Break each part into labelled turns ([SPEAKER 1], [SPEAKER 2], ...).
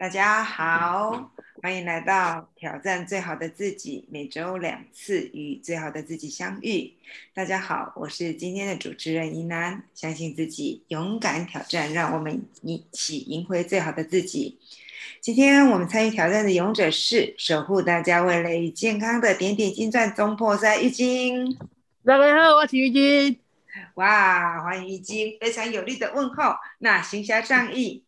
[SPEAKER 1] 大家好，欢迎来到挑战最好的自己，每周两次与最好的自己相遇。大家好，我是今天的主持人怡南，相信自己，勇敢挑战，让我们一起赢回最好的自己。今天我们参与挑战的勇者是守护大家未来与健康的点点金钻中破塞玉晶。
[SPEAKER 2] 大家好，我是玉晶。
[SPEAKER 1] 哇，欢迎玉晶，非常有力的问候。那行侠仗义，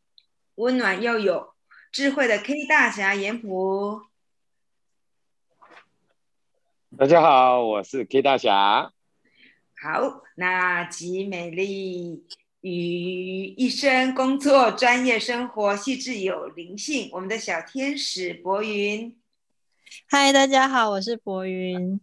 [SPEAKER 1] 温暖又有。智慧的 K 大侠严普，
[SPEAKER 3] 大家好，我是 K 大侠。
[SPEAKER 1] 好，那集美丽与一生工作、专业生活细致有灵性，我们的小天使博云。
[SPEAKER 4] 嗨，大家好，我是博云。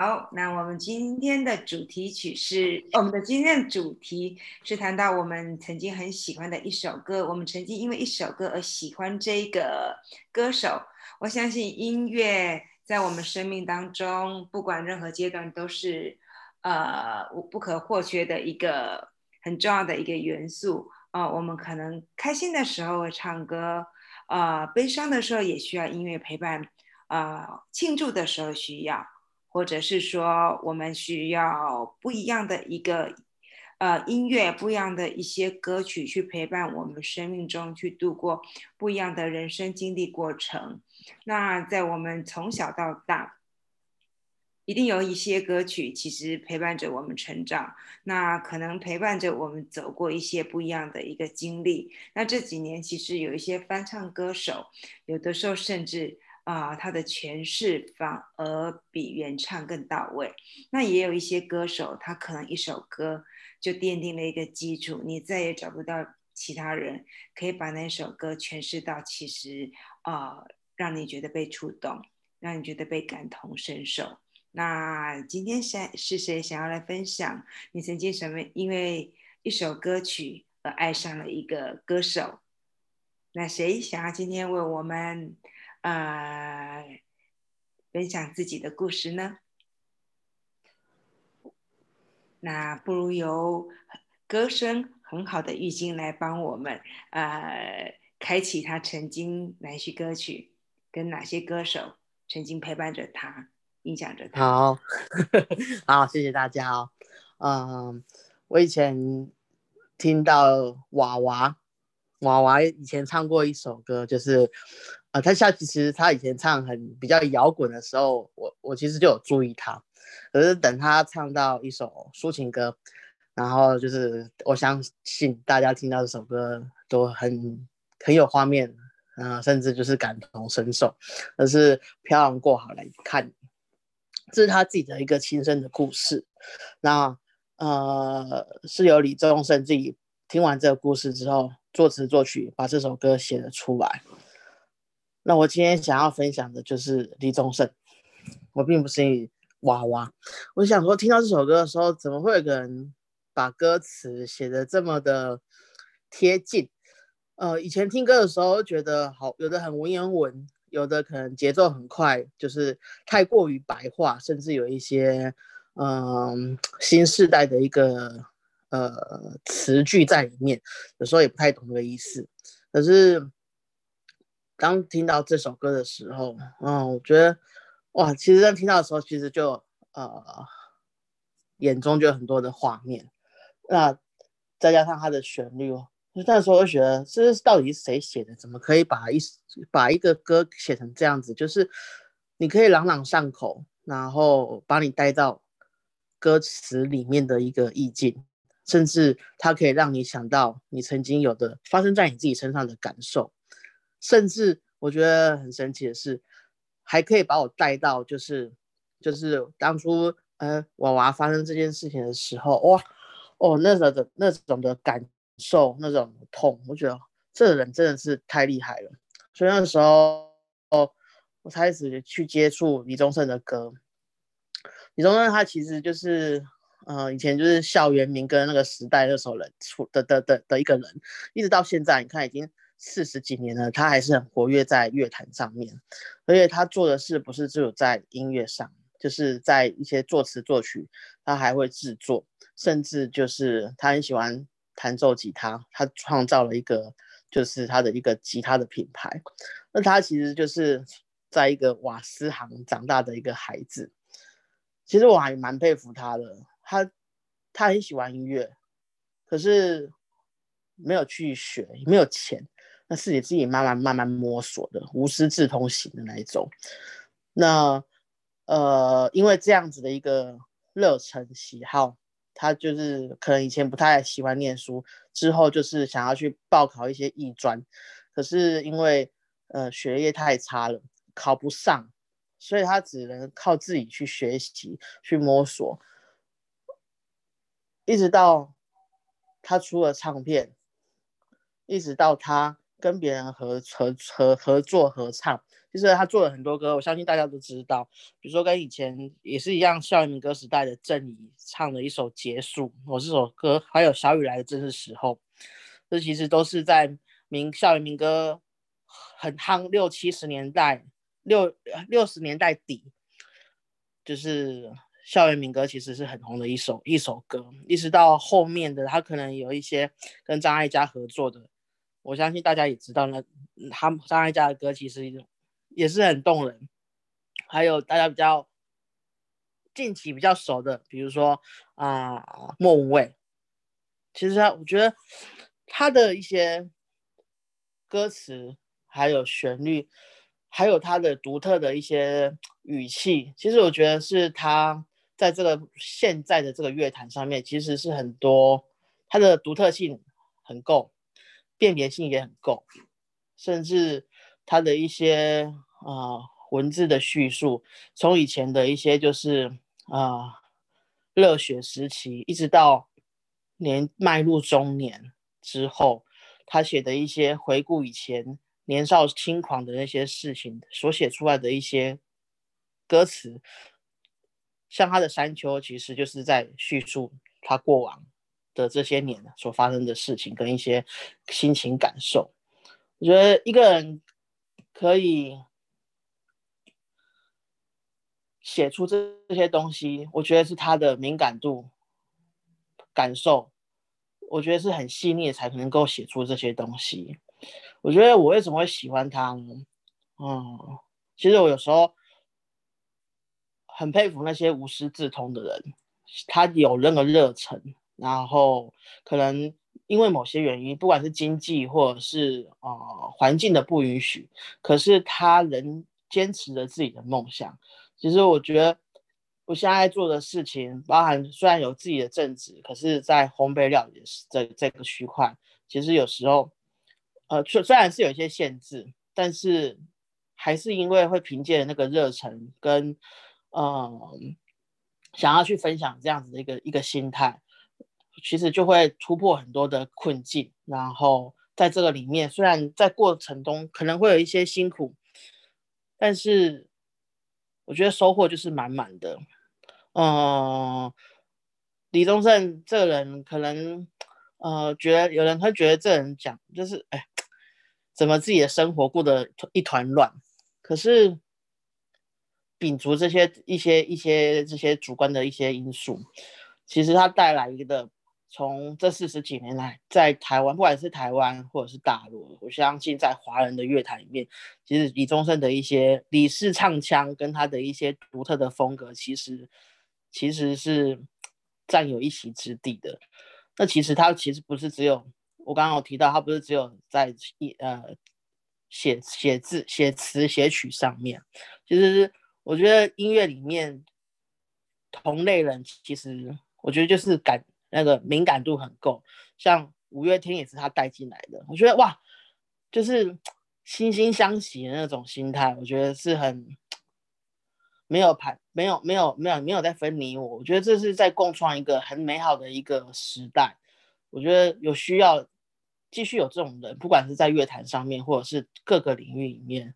[SPEAKER 1] 好，那我们今天的主题曲是我们的今天的主题是谈到我们曾经很喜欢的一首歌，我们曾经因为一首歌而喜欢这个歌手。我相信音乐在我们生命当中，不管任何阶段都是呃不可或缺的一个很重要的一个元素啊。我们可能开心的时候会唱歌，呃，悲伤的时候也需要音乐陪伴，呃，庆祝的时候需要。或者是说，我们需要不一样的一个呃音乐，不一样的一些歌曲去陪伴我们生命中去度过不一样的人生经历过程。那在我们从小到大，一定有一些歌曲其实陪伴着我们成长，那可能陪伴着我们走过一些不一样的一个经历。那这几年其实有一些翻唱歌手，有的时候甚至。啊，他的诠释反而比原唱更到位。那也有一些歌手，他可能一首歌就奠定了一个基础，你再也找不到其他人可以把那首歌诠释到，其实啊，让你觉得被触动，让你觉得被感同身受。那今天谁是谁想要来分享？你曾经什么因为一首歌曲而爱上了一个歌手？那谁想要今天为我们？呃，分享自己的故事呢？那不如由歌声很好的玉晶来帮我们，呃，开启他曾经哪些歌曲，跟哪些歌手曾经陪伴着他，影响着他。
[SPEAKER 2] 好，好，谢谢大家哦。嗯，我以前听到娃娃，娃娃以前唱过一首歌，就是。啊，他下其实他以前唱很比较摇滚的时候，我我其实就有注意他，可是等他唱到一首抒情歌，然后就是我相信大家听到这首歌都很很有画面，啊，甚至就是感同身受。而是漂洋过海来看，这是他自己的一个亲身的故事。那呃，是由李宗盛自己听完这个故事之后，作词作曲把这首歌写了出来。那我今天想要分享的就是李宗盛，我并不是娃娃。我想说，听到这首歌的时候，怎么会有个人把歌词写的这么的贴近？呃，以前听歌的时候觉得好，有的很文言文，有的可能节奏很快，就是太过于白话，甚至有一些嗯新时代的一个呃词句在里面，有时候也不太懂那个意思。可是。当听到这首歌的时候，嗯，我觉得，哇，其实当听到的时候，其实就呃，眼中就有很多的画面。那再加上它的旋律哦，那时候我就觉得，这是到底是谁写的？怎么可以把一把一个歌写成这样子？就是你可以朗朗上口，然后把你带到歌词里面的一个意境，甚至它可以让你想到你曾经有的发生在你自己身上的感受。甚至我觉得很神奇的是，还可以把我带到，就是就是当初呃娃娃发生这件事情的时候，哇哦那时候的那种的感受，那种痛，我觉得这个人真的是太厉害了。所以那时候哦，我开始去接触李宗盛的歌。李宗盛他其实就是呃以前就是校园民歌那个时代那首人出的的的的一个人，一直到现在，你看已经。四十几年了，他还是很活跃在乐坛上面，而且他做的事不是只有在音乐上，就是在一些作词作曲，他还会制作，甚至就是他很喜欢弹奏吉他，他创造了一个就是他的一个吉他的品牌。那他其实就是在一个瓦斯行长大的一个孩子。其实我还蛮佩服他的，他他很喜欢音乐，可是没有去学，没有钱，那是你自己慢慢慢慢摸索的，无师自通型的那一种。那呃，因为这样子的一个热忱喜好。他就是可能以前不太喜欢念书，之后就是想要去报考一些艺专，可是因为呃学业太差了，考不上，所以他只能靠自己去学习、去摸索，一直到他出了唱片，一直到他跟别人合合合合作合唱。就是他做了很多歌，我相信大家都知道，比如说跟以前也是一样，校园民歌时代的郑怡唱的一首《结束》，我这首歌还有小雨来的正是时候，这其实都是在民校园民歌很夯六七十年代六六十年代底，就是校园民歌其实是很红的一首一首歌，一直到后面的他可能有一些跟张艾嘉合作的，我相信大家也知道呢，他们张艾嘉的歌其实。也是很动人，还有大家比较近期比较熟的，比如说啊莫文蔚，其实他我觉得他的一些歌词，还有旋律，还有他的独特的一些语气，其实我觉得是他在这个现在的这个乐坛上面，其实是很多他的独特性很够，辨别性也很够，甚至。他的一些啊文字的叙述，从以前的一些就是啊热血时期，一直到年迈入中年之后，他写的一些回顾以前年少轻狂的那些事情所写出来的一些歌词，像他的山丘，其实就是在叙述他过往的这些年所发生的事情跟一些心情感受。我觉得一个人。可以写出这这些东西，我觉得是他的敏感度、感受，我觉得是很细腻才能够写出这些东西。我觉得我为什么会喜欢他呢？嗯，其实我有时候很佩服那些无师自通的人，他有那个热忱，然后可能。因为某些原因，不管是经济或者是呃环境的不允许，可是他仍坚持着自己的梦想。其实我觉得我现在做的事情，包含虽然有自己的正职，可是在烘焙料理这这个区块，其实有时候呃虽虽然是有一些限制，但是还是因为会凭借那个热忱跟嗯想要去分享这样子的一个一个心态。其实就会突破很多的困境，然后在这个里面，虽然在过程中可能会有一些辛苦，但是我觉得收获就是满满的。嗯，李宗盛这个人可能，呃，觉得有人会觉得这人讲就是，哎，怎么自己的生活过得一团乱？可是摒除这些一些一些这些主观的一些因素，其实他带来一个。从这四十几年来，在台湾，不管是台湾或者是大陆，我相信在华人的乐坛里面，其实李宗盛的一些李氏唱腔跟他的一些独特的风格，其实其实是占有一席之地的。那其实他其实不是只有我刚刚有提到，他不是只有在一呃写写字、写词、写曲上面，其实我觉得音乐里面同类人，其实我觉得就是感。那个敏感度很够，像五月天也是他带进来的。我觉得哇，就是 惺惺相惜的那种心态，我觉得是很没有排，没有没有没有没有在分你我。我觉得这是在共创一个很美好的一个时代。我觉得有需要继续有这种人，不管是在乐坛上面，或者是各个领域里面，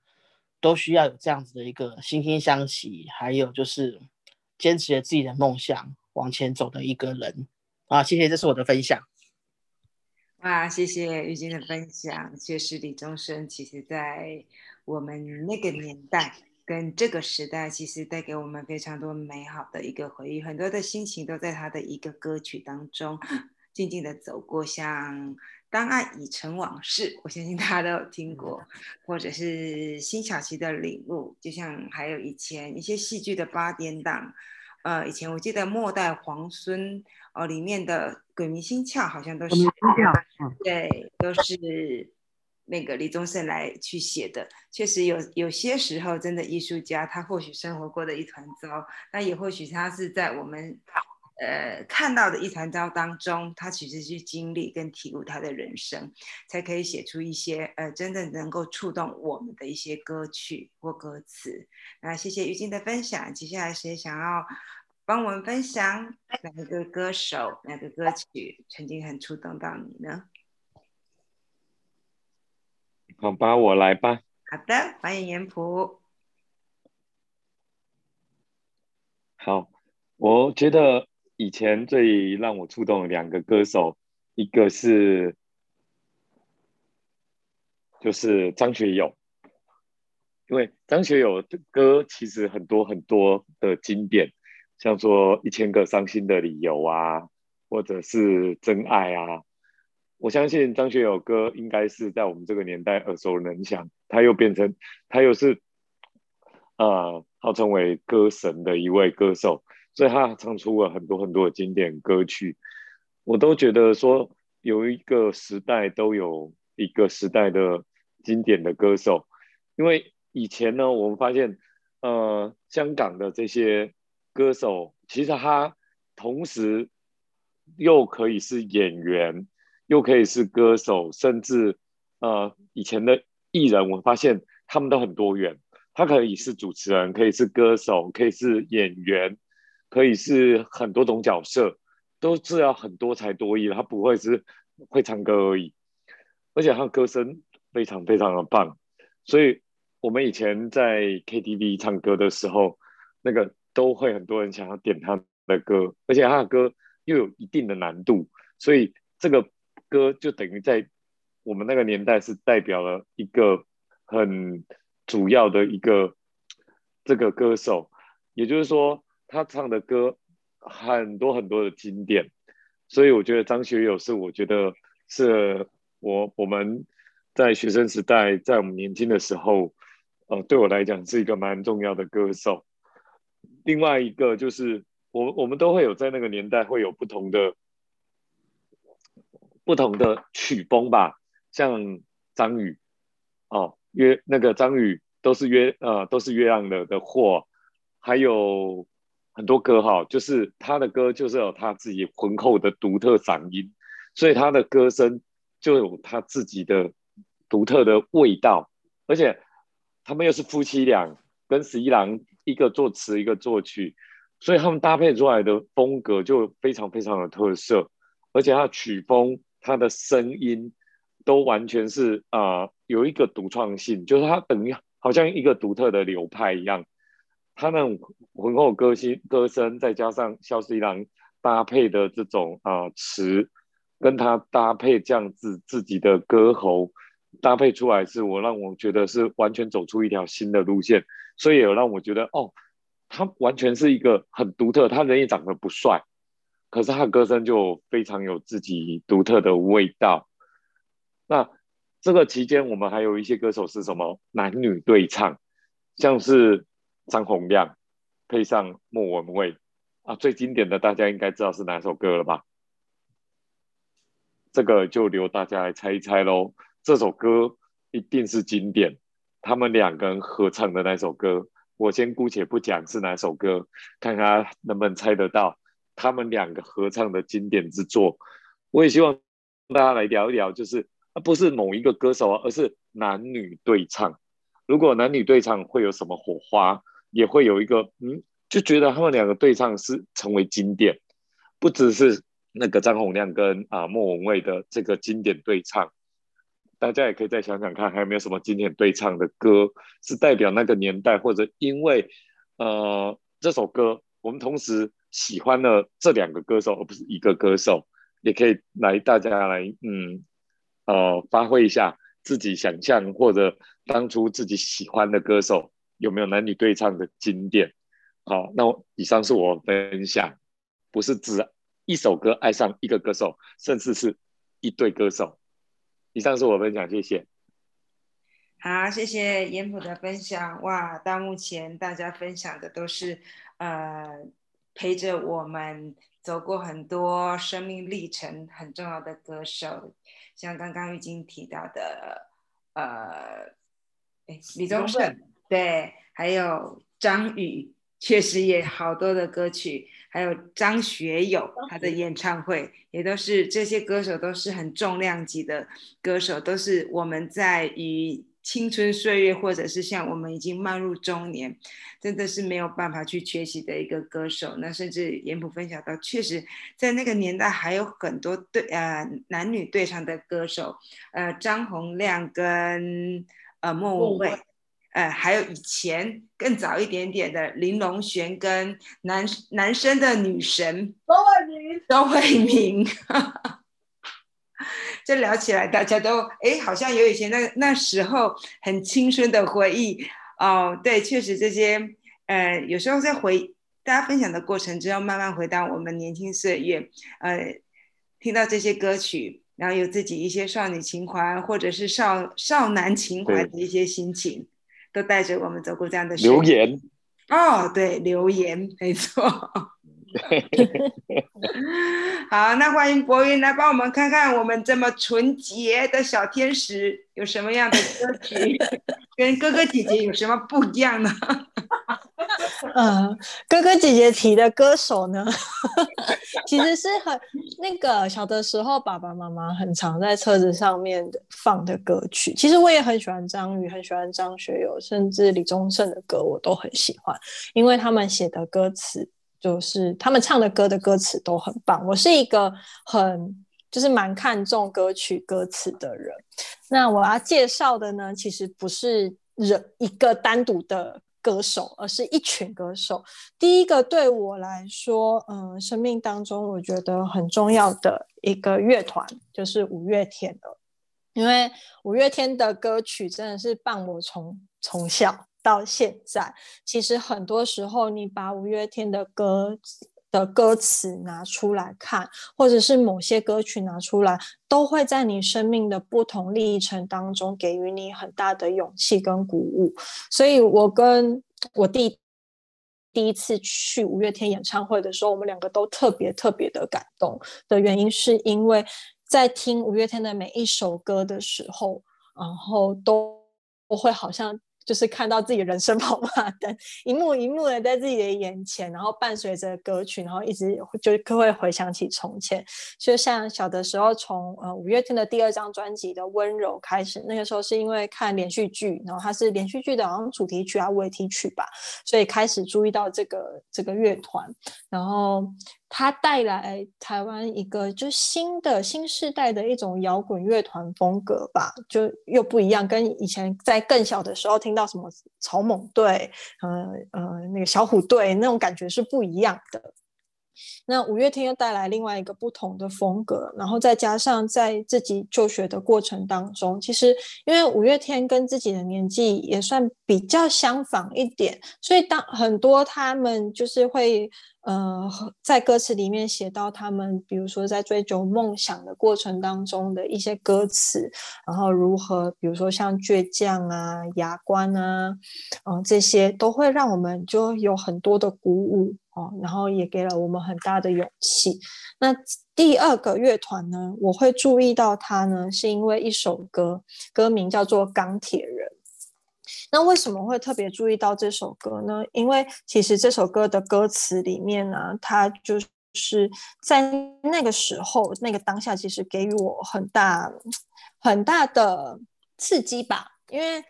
[SPEAKER 2] 都需要有这样子的一个惺惺相惜，还有就是坚持着自己的梦想往前走的一个人。啊，谢谢，这是我的分享。
[SPEAKER 1] 哇，谢谢玉晶的分享。确实，李宗盛其实在我们那个年代跟这个时代，其实带给我们非常多美好的一个回忆，很多的心情都在他的一个歌曲当中静静的走过，像。当爱已成往事，我相信大家都有听过，或者是辛晓琪的领悟，就像还有以前一些戏剧的八点档，呃，以前我记得末代皇孙哦里面的鬼迷心窍好像都是，对，都是那个李宗盛来去写的。确实有有些时候，真的艺术家他或许生活过的一团糟，那也或许他是在我们。呃，看到的一团糟当中，他其实去经历跟体悟他的人生，才可以写出一些呃，真正能够触动我们的一些歌曲或歌词。那谢谢于静的分享，接下来谁想要帮我们分享哪个歌手、哪个歌曲曾经很触动到你呢？
[SPEAKER 3] 好吧，我来吧。
[SPEAKER 1] 好的，欢迎严普。
[SPEAKER 3] 好，我觉得。以前最让我触动的两个歌手，一个是就是张学友，因为张学友的歌其实很多很多的经典，像说一千个伤心的理由啊，或者是真爱啊，我相信张学友歌应该是在我们这个年代耳熟能详，他又变成他又是呃号称为歌神的一位歌手。所以他唱出了很多很多的经典歌曲，我都觉得说有一个时代都有一个时代的经典的歌手，因为以前呢，我们发现，呃，香港的这些歌手，其实他同时又可以是演员，又可以是歌手，甚至呃，以前的艺人，我发现他们都很多元，他可以是主持人，可以是歌手，可以是演员。可以是很多种角色，都是要很多才多艺，他不会是会唱歌而已，而且他歌声非常非常的棒，所以我们以前在 KTV 唱歌的时候，那个都会很多人想要点他的歌，而且他的歌又有一定的难度，所以这个歌就等于在我们那个年代是代表了一个很主要的一个这个歌手，也就是说。他唱的歌很多很多的经典，所以我觉得张学友是我觉得是我我们在学生时代，在我们年轻的时候，呃，对我来讲是一个蛮重要的歌手。另外一个就是我我们都会有在那个年代会有不同的不同的曲风吧，像张宇哦，约那个张宇都是约呃都是约样的的货，还有。很多歌哈，就是他的歌就是有他自己浑厚的独特嗓音，所以他的歌声就有他自己的独特的味道。而且他们又是夫妻俩，跟十一郎一个作词一个作曲，所以他们搭配出来的风格就非常非常的特色。而且他的曲风、他的声音都完全是啊有一个独创性，就是他等于好像一个独特的流派一样。他那种浑厚歌星，歌声再加上肖十一郎搭配的这种啊词，跟他搭配这样子自己的歌喉搭配出来，是我让我觉得是完全走出一条新的路线，所以有让我觉得哦，他完全是一个很独特。他人也长得不帅，可是他的歌声就非常有自己独特的味道。那这个期间，我们还有一些歌手是什么男女对唱，像是。张洪亮配上莫文蔚啊，最经典的大家应该知道是哪首歌了吧？这个就留大家来猜一猜喽。这首歌一定是经典，他们两个人合唱的那首歌，我先姑且不讲是哪首歌，看看能不能猜得到他们两个合唱的经典之作。我也希望大家来聊一聊，就是啊不是某一个歌手啊，而是男女对唱。如果男女对唱会有什么火花？也会有一个嗯，就觉得他们两个对唱是成为经典，不只是那个张洪亮跟啊莫文蔚的这个经典对唱，大家也可以再想想看，还有没有什么经典对唱的歌是代表那个年代，或者因为呃这首歌我们同时喜欢了这两个歌手，而不是一个歌手，也可以来大家来嗯呃发挥一下自己想象或者当初自己喜欢的歌手。有没有男女对唱的经典？好，那以上是我分享，不是只一首歌爱上一个歌手，甚至是一对歌手。以上是我分享，谢谢。
[SPEAKER 1] 好，谢谢严普的分享。哇，到目前大家分享的都是呃陪着我们走过很多生命历程很重要的歌手，像刚刚已经提到的呃，哎，李宗盛，对，还有张宇，确实也好多的歌曲，还有张学友他的演唱会，也都是这些歌手都是很重量级的歌手，都是我们在与。青春岁月，或者是像我们已经迈入中年，真的是没有办法去缺席的一个歌手。那甚至严普分享到，确实在那个年代还有很多对呃男女对唱的歌手，呃张洪亮跟呃莫文蔚，呃还有以前更早一点点的林隆璇跟男男生的女神
[SPEAKER 2] 周慧敏，
[SPEAKER 1] 周慧敏。这聊起来，大家都哎，好像有以前那那时候很青春的回忆哦。对，确实这些，呃，有时候在回大家分享的过程之后，慢慢回到我们年轻岁月，呃，听到这些歌曲，然后有自己一些少女情怀或者是少少男情怀的一些心情，都带着我们走过这样的
[SPEAKER 3] 留言。
[SPEAKER 1] 哦，对，留言，没错。好，那欢迎博云来帮我们看看，我们这么纯洁的小天使有什么样的歌曲，跟哥哥姐姐有什么不一样呢？
[SPEAKER 4] 嗯，哥哥姐姐提的歌手呢，其实是很那个小的时候，爸爸妈妈很常在车子上面的放的歌曲。其实我也很喜欢张宇，很喜欢张学友，甚至李宗盛的歌我都很喜欢，因为他们写的歌词。就是他们唱的歌的歌词都很棒。我是一个很就是蛮看重歌曲歌词的人。那我要介绍的呢，其实不是人一个单独的歌手，而是一群歌手。第一个对我来说，嗯，生命当中我觉得很重要的一个乐团就是五月天的，因为五月天的歌曲真的是伴我从从小。到现在，其实很多时候，你把五月天的歌的歌词拿出来看，或者是某些歌曲拿出来，都会在你生命的不同历程当中给予你很大的勇气跟鼓舞。所以，我跟我弟第一次去五月天演唱会的时候，我们两个都特别特别的感动的原因，是因为在听五月天的每一首歌的时候，然后都会好像。就是看到自己人生跑马灯，一幕一幕的在自己的眼前，然后伴随着歌曲，然后一直就会回想起从前。就像小的时候，从呃五月天的第二张专辑的《温柔》开始，那个时候是因为看连续剧，然后它是连续剧的好像主题曲啊、尾题曲吧，所以开始注意到这个这个乐团，然后。它带来台湾一个就新的新时代的一种摇滚乐团风格吧，就又不一样，跟以前在更小的时候听到什么草蜢队，呃呃那个小虎队那种感觉是不一样的。那五月天又带来另外一个不同的风格，然后再加上在自己就学的过程当中，其实因为五月天跟自己的年纪也算比较相仿一点，所以当很多他们就是会。呃，在歌词里面写到他们，比如说在追求梦想的过程当中的一些歌词，然后如何，比如说像倔强啊、牙关啊，嗯，这些都会让我们就有很多的鼓舞哦，然后也给了我们很大的勇气。那第二个乐团呢，我会注意到它呢，是因为一首歌，歌名叫做《钢铁人》。那为什么会特别注意到这首歌呢？因为其实这首歌的歌词里面呢，它就是在那个时候、那个当下，其实给予我很大、很大的刺激吧。因为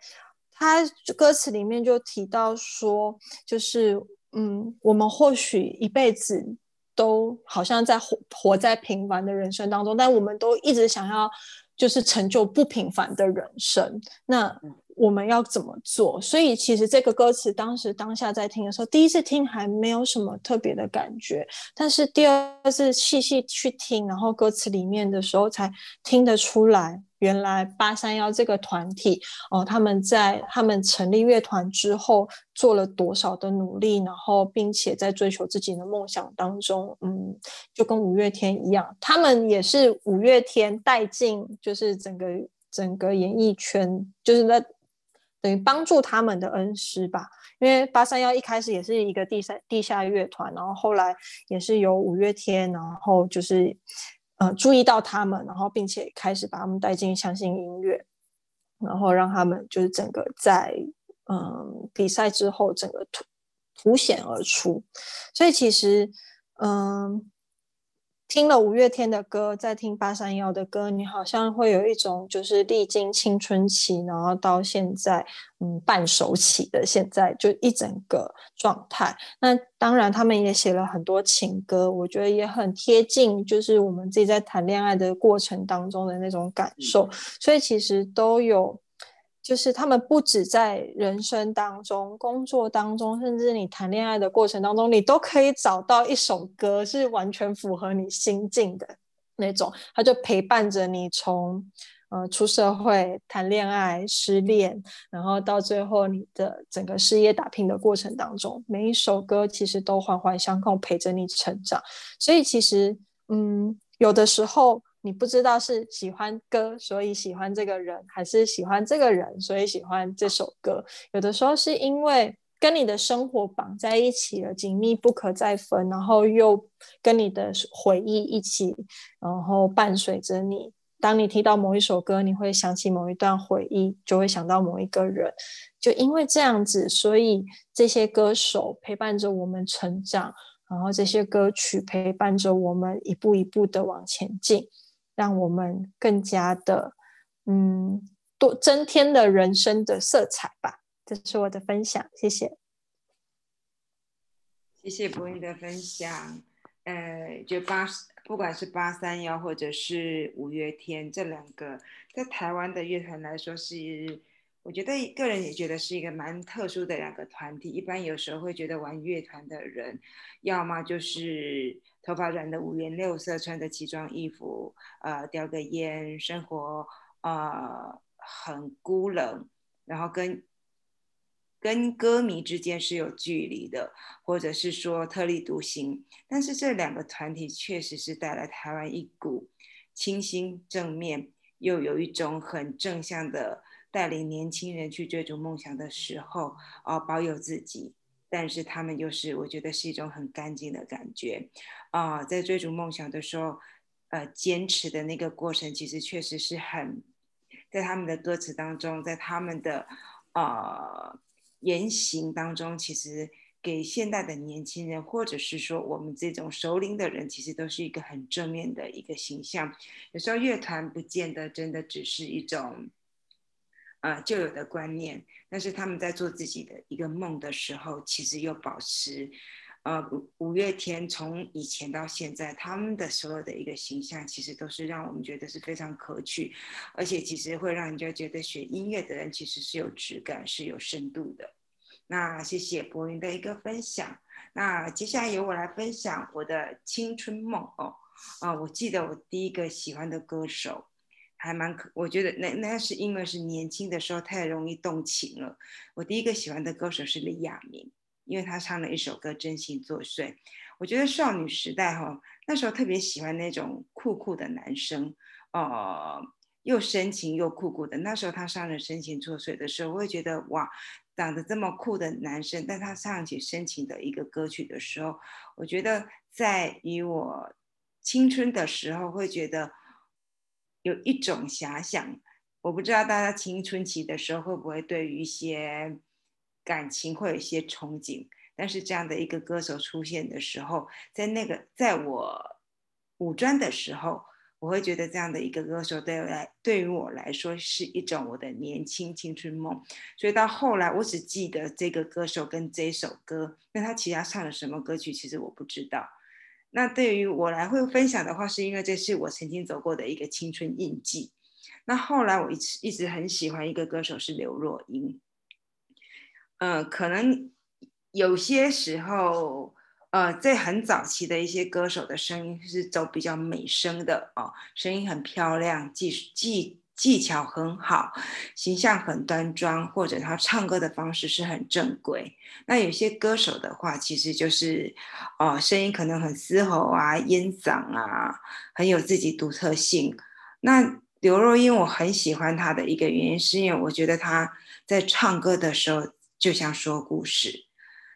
[SPEAKER 4] 它歌词里面就提到说，就是嗯，我们或许一辈子都好像在活活在平凡的人生当中，但我们都一直想要就是成就不平凡的人生。那我们要怎么做？所以其实这个歌词当时当下在听的时候，第一次听还没有什么特别的感觉，但是第二次细细去听，然后歌词里面的时候才听得出来，原来八三幺这个团体哦，他们在他们成立乐团之后做了多少的努力，然后并且在追求自己的梦想当中，嗯，就跟五月天一样，他们也是五月天带进就是整个。整个演艺圈，就是在等于帮助他们的恩师吧。因为八三幺一开始也是一个地下地下乐团，然后后来也是由五月天，然后就是呃注意到他们，然后并且开始把他们带进相信音乐，然后让他们就是整个在嗯比赛之后整个凸凸显而出。所以其实嗯。听了五月天的歌，再听八三幺的歌，你好像会有一种就是历经青春期，然后到现在，嗯，半熟期的现在，就一整个状态。那当然，他们也写了很多情歌，我觉得也很贴近，就是我们自己在谈恋爱的过程当中的那种感受。所以其实都有。就是他们不止在人生当中、工作当中，甚至你谈恋爱的过程当中，你都可以找到一首歌是完全符合你心境的那种。他就陪伴着你从呃出社会、谈恋爱、失恋，然后到最后你的整个事业打拼的过程当中，每一首歌其实都环环相扣，陪着你成长。所以其实，嗯，有的时候。你不知道是喜欢歌，所以喜欢这个人，还是喜欢这个人，所以喜欢这首歌。有的时候是因为跟你的生活绑在一起了，紧密不可再分，然后又跟你的回忆一起，然后伴随着你。当你听到某一首歌，你会想起某一段回忆，就会想到某一个人。就因为这样子，所以这些歌手陪伴着我们成长，然后这些歌曲陪伴着我们一步一步的往前进。让我们更加的，嗯，多增添了人生的色彩吧。这是我的分享，谢谢。
[SPEAKER 1] 谢谢博英的分享。呃，就八，不管是八三幺或者是五月天这两个，在台湾的乐团来说，是我觉得个人也觉得是一个蛮特殊的两个团体。一般有时候会觉得玩乐团的人，要么就是。头发染的五颜六色，穿着奇装异服，呃，叼个烟，生活呃很孤冷，然后跟跟歌迷之间是有距离的，或者是说特立独行。但是这两个团体确实是带来台湾一股清新正面，又有一种很正向的带领年轻人去追逐梦想的时候，哦，保有自己。但是他们又是，我觉得是一种很干净的感觉，啊，在追逐梦想的时候，呃，坚持的那个过程，其实确实是很，在他们的歌词当中，在他们的呃言行当中，其实给现代的年轻人，或者是说我们这种熟龄的人，其实都是一个很正面的一个形象。有时候乐团不见得真的只是一种。呃，旧有的观念，但是他们在做自己的一个梦的时候，其实又保持，呃，五月天从以前到现在，他们的所有的一个形象，其实都是让我们觉得是非常可取，而且其实会让人家觉得学音乐的人其实是有质感、是有深度的。那谢谢博云的一个分享，那接下来由我来分享我的青春梦哦，啊，我记得我第一个喜欢的歌手。还蛮可，我觉得那那是因为是年轻的时候太容易动情了。我第一个喜欢的歌手是李亚明，因为他唱了一首歌《真心作祟》。我觉得少女时代哈，那时候特别喜欢那种酷酷的男生，呃，又深情又酷酷的。那时候他唱了《深情作祟》的时候，我会觉得哇，长得这么酷的男生，但他唱起深情的一个歌曲的时候，我觉得在于我青春的时候会觉得。有一种遐想，我不知道大家青春期的时候会不会对于一些感情会有一些憧憬。但是这样的一个歌手出现的时候，在那个在我五专的时候，我会觉得这样的一个歌手对来对于我来说是一种我的年轻青春梦。所以到后来，我只记得这个歌手跟这首歌，那他其他唱了什么歌曲，其实我不知道。那对于我来会分享的话，是因为这是我曾经走过的一个青春印记。那后来我一直一直很喜欢一个歌手是刘若英，呃，可能有些时候，呃，在很早期的一些歌手的声音是走比较美声的哦，声音很漂亮，技技。技巧很好，形象很端庄，或者他唱歌的方式是很正规。那有些歌手的话，其实就是，哦，声音可能很嘶吼啊，烟嗓啊，很有自己独特性。那刘若英我很喜欢她的一个原因，是因为我觉得她在唱歌的时候就像说故事，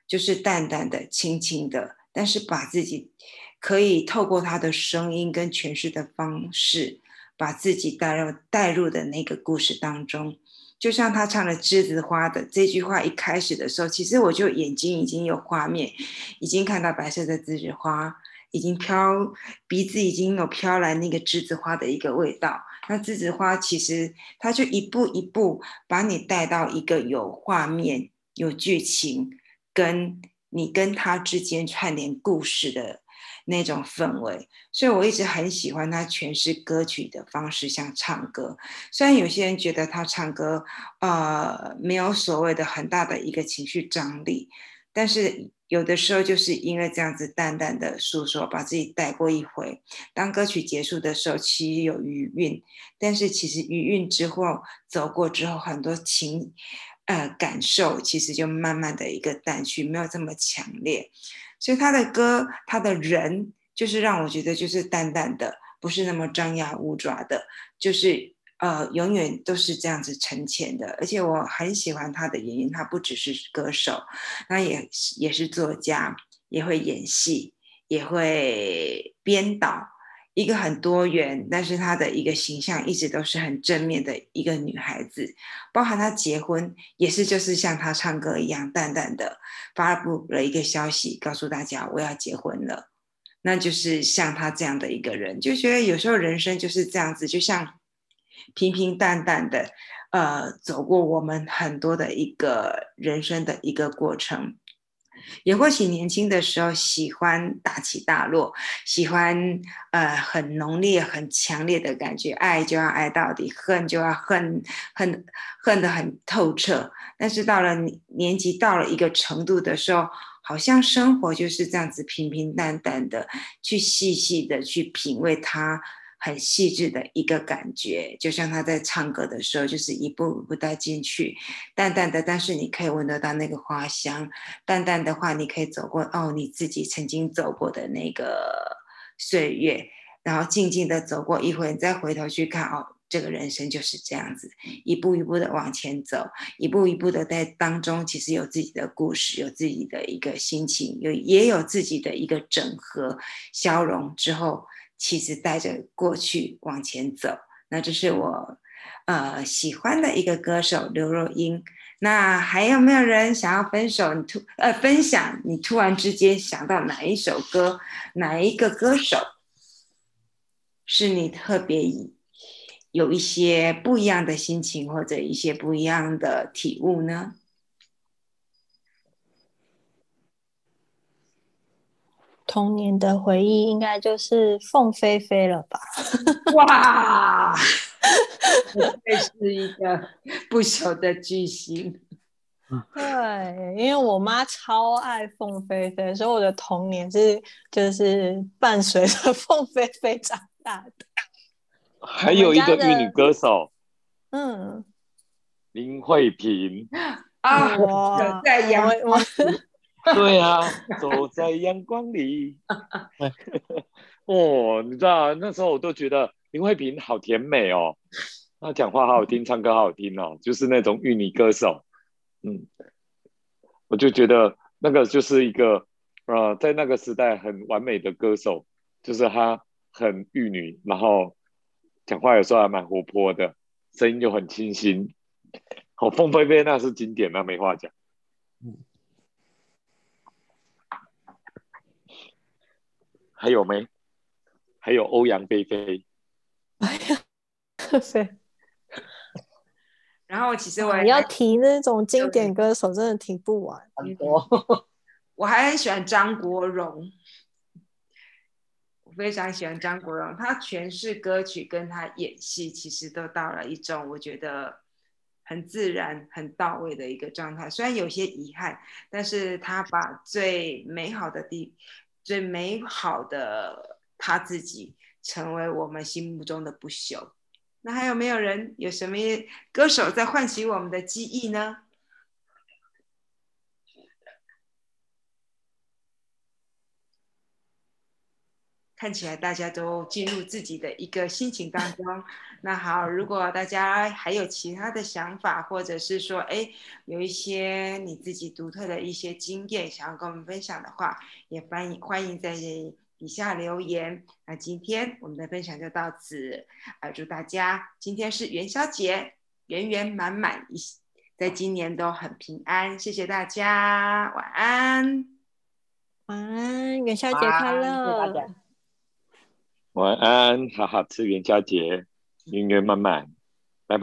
[SPEAKER 1] 就是淡淡的、轻轻的，但是把自己可以透过她的声音跟诠释的方式，把自己带入带入的那个故事当中。就像他唱的《栀子花》的这句话一开始的时候，其实我就眼睛已经有画面，已经看到白色的栀子花，已经飘，鼻子已经有飘来那个栀子花的一个味道。那栀子花其实它就一步一步把你带到一个有画面、有剧情，跟你跟他之间串联故事的。那种氛围，所以我一直很喜欢他诠释歌曲的方式，像唱歌。虽然有些人觉得他唱歌，呃，没有所谓的很大的一个情绪张力，但是有的时候就是因为这样子淡淡的诉说，把自己带过一回。当歌曲结束的时候，其实有余韵，但是其实余韵之后走过之后，很多情，呃，感受其实就慢慢的一个淡去，没有这么强烈。所以他的歌，他的人，就是让我觉得就是淡淡的，不是那么张牙舞爪的，就是呃，永远都是这样子沉潜的。而且我很喜欢他的原因，他不只是歌手，他也也是作家，也会演戏，也会编导。一个很多元，但是她的一个形象一直都是很正面的一个女孩子，包含她结婚也是就是像她唱歌一样淡淡的发布了一个消息，告诉大家我要结婚了，那就是像她这样的一个人，就觉得有时候人生就是这样子，就像平平淡淡的，呃，走过我们很多的一个人生的一个过程。也或许年轻的时候喜欢大起大落，喜欢呃很浓烈、很强烈的感觉，爱就要爱到底，恨就要恨恨恨得很透彻。但是到了年纪到了一个程度的时候，好像生活就是这样子平平淡淡的，去细细的去品味它。很细致的一个感觉，就像他在唱歌的时候，就是一步一步带进去，淡淡的，但是你可以闻得到那个花香。淡淡的话，你可以走过哦，你自己曾经走过的那个岁月，然后静静的走过一回，你再回头去看哦，这个人生就是这样子，一步一步的往前走，一步一步的在当中，其实有自己的故事，有自己的一个心情，有也有自己的一个整合消融之后。其实带着过去往前走，那这是我呃喜欢的一个歌手刘若英。那还有没有人想要分手？你突呃分享你突然之间想到哪一首歌，哪一个歌手是你特别有一些不一样的心情或者一些不一样的体悟呢？
[SPEAKER 4] 童年的回忆应该就是凤飞飞了吧？
[SPEAKER 1] 哇，这是一个不朽的巨星。
[SPEAKER 4] 对，因为我妈超爱凤飞飞，所以我的童年是就是伴随着凤飞飞长大的。
[SPEAKER 3] 还有一个玉女歌手，
[SPEAKER 4] 嗯，
[SPEAKER 3] 林慧萍
[SPEAKER 1] 啊，在阳光。
[SPEAKER 3] 对啊，走在阳光里。哦，你知道那时候我都觉得林慧萍好甜美哦，她讲话好好听，唱歌好好听哦，就是那种玉女歌手。嗯，我就觉得那个就是一个呃，在那个时代很完美的歌手，就是她很玉女，然后讲话有时候还蛮活泼的，声音又很清新。好，凤飞飞那是经典，那没话讲。嗯。还有没？还有欧阳菲菲。
[SPEAKER 4] 哎呀，菲。
[SPEAKER 1] 然后其实我
[SPEAKER 4] 要提那种经典歌手，真的提不完。
[SPEAKER 2] 很多。
[SPEAKER 1] 我还很喜欢张国荣，我非常喜欢张国荣。他诠释歌曲跟他演戏，其实都到了一种我觉得很自然、很到位的一个状态。虽然有些遗憾，但是他把最美好的地。最美好的他自己，成为我们心目中的不朽。那还有没有人有什么歌手在唤起我们的记忆呢？看起来大家都进入自己的一个心情当 中。那好，如果大家还有其他的想法，或者是说，哎，有一些你自己独特的一些经验想要跟我们分享的话，也欢迎欢迎在底下留言。那今天我们的分享就到此，啊，祝大家今天是元宵节，圆圆满满，一在今年都很平安。谢谢大家，晚安，
[SPEAKER 4] 晚安，元宵节快乐，
[SPEAKER 3] 晚安，哈哈吃元宵节。音乐慢慢。